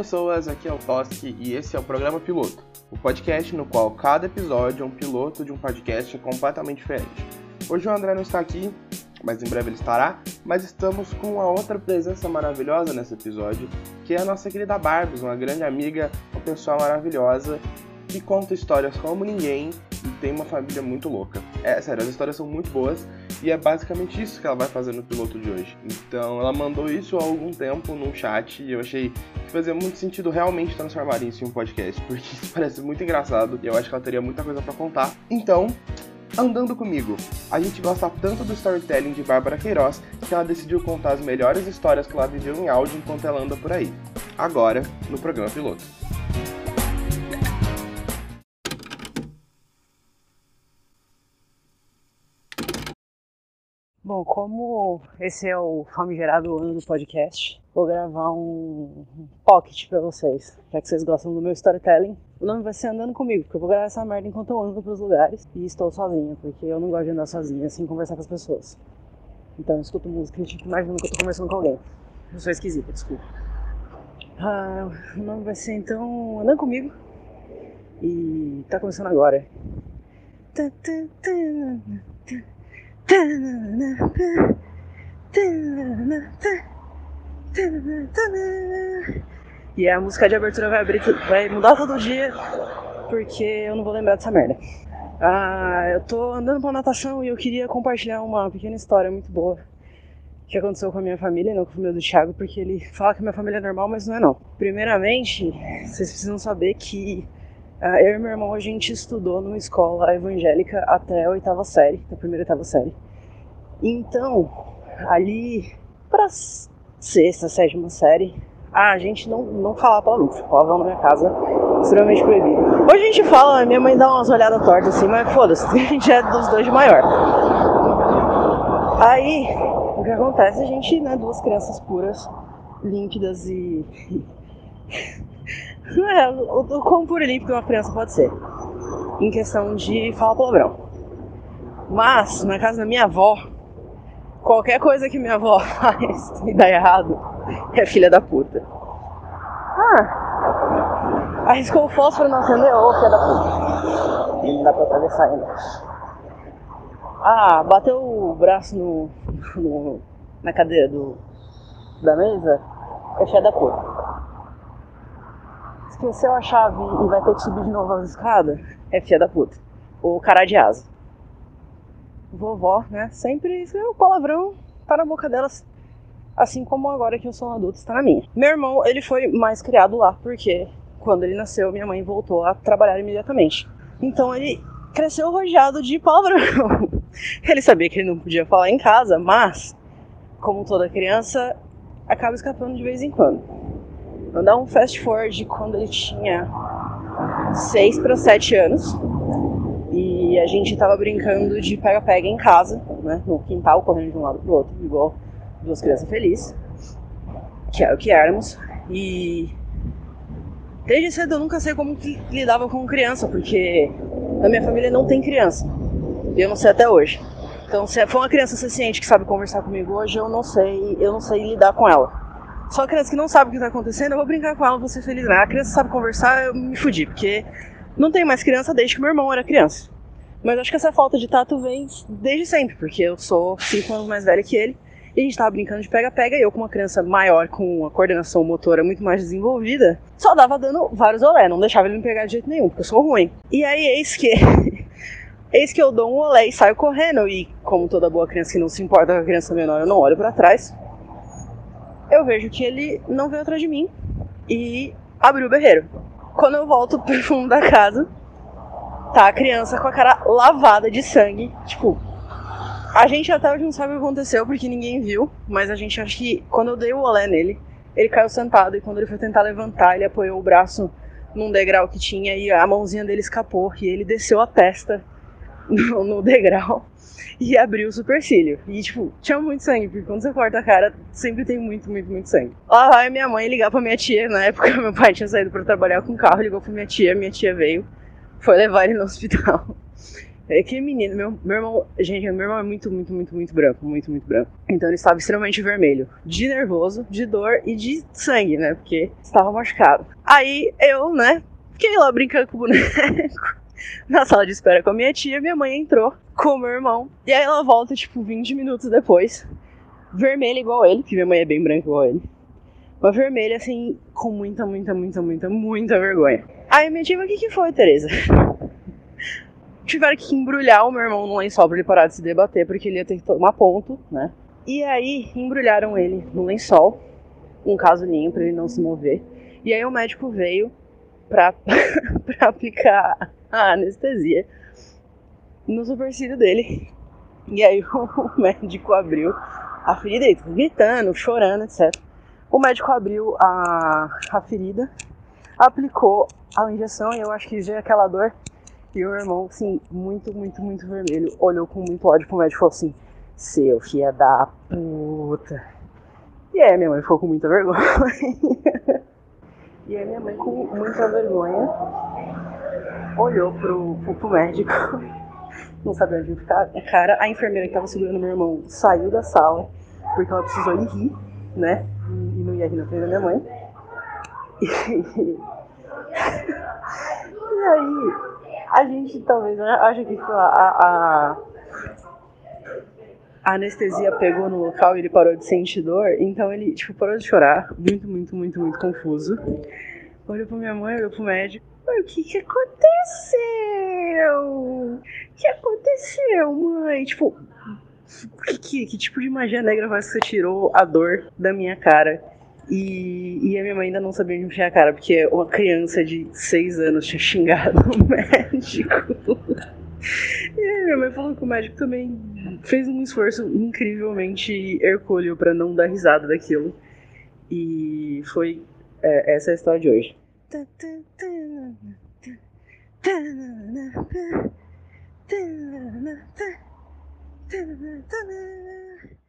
pessoas, aqui é o Toski e esse é o programa Piloto, o podcast no qual cada episódio é um piloto de um podcast completamente diferente. Hoje o André não está aqui, mas em breve ele estará, mas estamos com uma outra presença maravilhosa nesse episódio, que é a nossa querida Barbos, uma grande amiga, uma pessoa maravilhosa, que conta histórias como ninguém e tem uma família muito louca. É sério, as histórias são muito boas e é basicamente isso que ela vai fazer no piloto de hoje. Então ela mandou isso há algum tempo num chat e eu achei que fazia muito sentido realmente transformar isso em um podcast, porque isso parece muito engraçado e eu acho que ela teria muita coisa para contar. Então, andando comigo. A gente gosta tanto do storytelling de Bárbara Queiroz que ela decidiu contar as melhores histórias que ela viveu em áudio enquanto ela anda por aí. Agora, no programa piloto. Como esse é o famigerado ano do podcast, vou gravar um pocket pra vocês, já que vocês gostam do meu storytelling. O nome vai ser Andando Comigo, porque eu vou gravar essa merda enquanto eu ando pros lugares e estou sozinha, porque eu não gosto de andar sozinha sem conversar com as pessoas. Então eu escuto música e tipo, imagino que eu tô conversando com alguém. Eu sou esquisita, desculpa. Ah, o nome vai ser então Andando Comigo e tá começando agora. E a música de abertura vai abrir, vai mudar todo dia, porque eu não vou lembrar dessa merda. Ah, eu tô andando pra natação e eu queria compartilhar uma pequena história muito boa que aconteceu com a minha família, não com a família do Thiago, porque ele fala que minha família é normal, mas não é não. Primeiramente, vocês precisam saber que eu e meu irmão, a gente estudou numa escola evangélica até a oitava série, a primeira oitava série. Então, ali para sexta, sétima série, a gente não, não falava palavrão, falava na minha casa, extremamente proibido. Hoje a gente fala, minha mãe dá umas olhadas tortas assim, mas foda-se, a gente é dos dois de maior. Aí, o que acontece? A gente, né, duas crianças puras, límpidas e é, o, o quão puro e limpo uma criança pode ser. Em questão de falar palavrão. Mas, na casa da minha avó, qualquer coisa que minha avó faz e dá errado é filha da puta. Ah, arriscou o fósforo não acendeu, ô filha da puta. Não dá pra atravessar ainda. Ah, bateu o braço no, no na cadeira do, da mesa, é filha da puta esqueceu a chave e vai ter que subir de novo as escadas, é filha da puta. Ou cara de asa. Vovó, né? Sempre o palavrão tá na boca delas. Assim como agora que eu sou um adulto, está na minha. Meu irmão, ele foi mais criado lá, porque quando ele nasceu, minha mãe voltou a trabalhar imediatamente. Então ele cresceu rodeado de palavrão. ele sabia que ele não podia falar em casa, mas, como toda criança, acaba escapando de vez em quando. Vou dar um fast forward quando ele tinha 6 para 7 anos. E a gente tava brincando de pega-pega em casa, né? No quintal, correndo de um lado pro outro, igual duas crianças felizes. Que era o que éramos. E desde cedo eu nunca sei como que lidava com criança, porque na minha família não tem criança. E eu não sei até hoje. Então, se for uma criança suficiente que sabe conversar comigo hoje, eu não sei, eu não sei lidar com ela. Só a criança que não sabe o que está acontecendo, eu vou brincar com ela, vou ser feliz. A criança sabe conversar, eu me fudi, porque não tem mais criança desde que meu irmão era criança. Mas acho que essa falta de tato vem desde sempre, porque eu sou 5 anos mais velha que ele. E a gente tava brincando de pega-pega, e eu, com uma criança maior, com uma coordenação motora muito mais desenvolvida, só dava dando vários olé, não deixava ele me pegar de jeito nenhum, porque eu sou ruim. E aí, eis que. eis que eu dou um olé e saio correndo, e como toda boa criança que não se importa com a criança menor, eu não olho para trás eu vejo que ele não veio atrás de mim e abriu o berreiro. Quando eu volto pro fundo da casa, tá a criança com a cara lavada de sangue. Tipo, a gente até hoje não sabe o que aconteceu porque ninguém viu, mas a gente acha que quando eu dei o olé nele, ele caiu sentado e quando ele foi tentar levantar, ele apoiou o braço num degrau que tinha e a mãozinha dele escapou e ele desceu a testa no, no degrau e abriu o supercílio. E, tipo, tinha muito sangue, porque quando você corta a cara, sempre tem muito, muito, muito sangue. Lá vai minha mãe ligar pra minha tia. Na época, meu pai tinha saído pra trabalhar com carro, ligou pra minha tia, minha tia veio, foi levar ele no hospital. É que menino, meu, meu irmão, gente, meu irmão é muito, muito, muito, muito branco, muito, muito branco. Então ele estava extremamente vermelho, de nervoso, de dor e de sangue, né? Porque estava machucado. Aí eu, né, fiquei lá brincando com o boneco na sala de espera com a minha tia, minha mãe entrou com o meu irmão. E aí ela volta, tipo, 20 minutos depois, vermelha igual ele, que minha mãe é bem branca igual ele. Uma vermelha, assim, com muita, muita, muita, muita, muita vergonha. Aí minha tia, o que que foi, Tereza? Tiveram que embrulhar o meu irmão no lençol pra ele parar de se debater, porque ele ia ter que tomar ponto, né? E aí embrulharam ele no lençol, um casulinho pra ele não se mover. E aí o médico veio pra, pra aplicar a anestesia no supercílio dele. E aí o médico abriu a ferida, ele gritando, chorando, etc. O médico abriu a, a ferida, aplicou a injeção e eu acho que veio aquela dor. E o meu irmão, assim, muito, muito, muito vermelho, olhou com muito ódio pro médico e falou assim: Seu filho da puta. E aí minha mãe ficou com muita vergonha. e aí minha mãe, com muita vergonha, olhou pro, pro, pro médico, não sabia onde ficar. Cara, a enfermeira que tava segurando meu irmão saiu da sala, porque ela precisou ir rir, né? E não ia rir na frente da minha mãe. E, e aí, a gente talvez acha que a, a, a anestesia pegou no local e ele parou de sentir dor, então ele, tipo, parou de chorar, muito, muito, muito, muito confuso. Olhou pra minha mãe, olhou pro médico. O que que aconteceu? O que aconteceu, mãe? Tipo, que, que, que tipo de magia negra faz que você tirou a dor da minha cara? E, e a minha mãe ainda não sabia onde enfiar a cara, porque uma criança de 6 anos tinha xingado o médico. E aí minha mãe falou que o médico também fez um esforço incrivelmente hercúleo para não dar risada daquilo. E foi é, essa é a história de hoje. Da-na-na-na, da-na-na-na, da-na-na-na.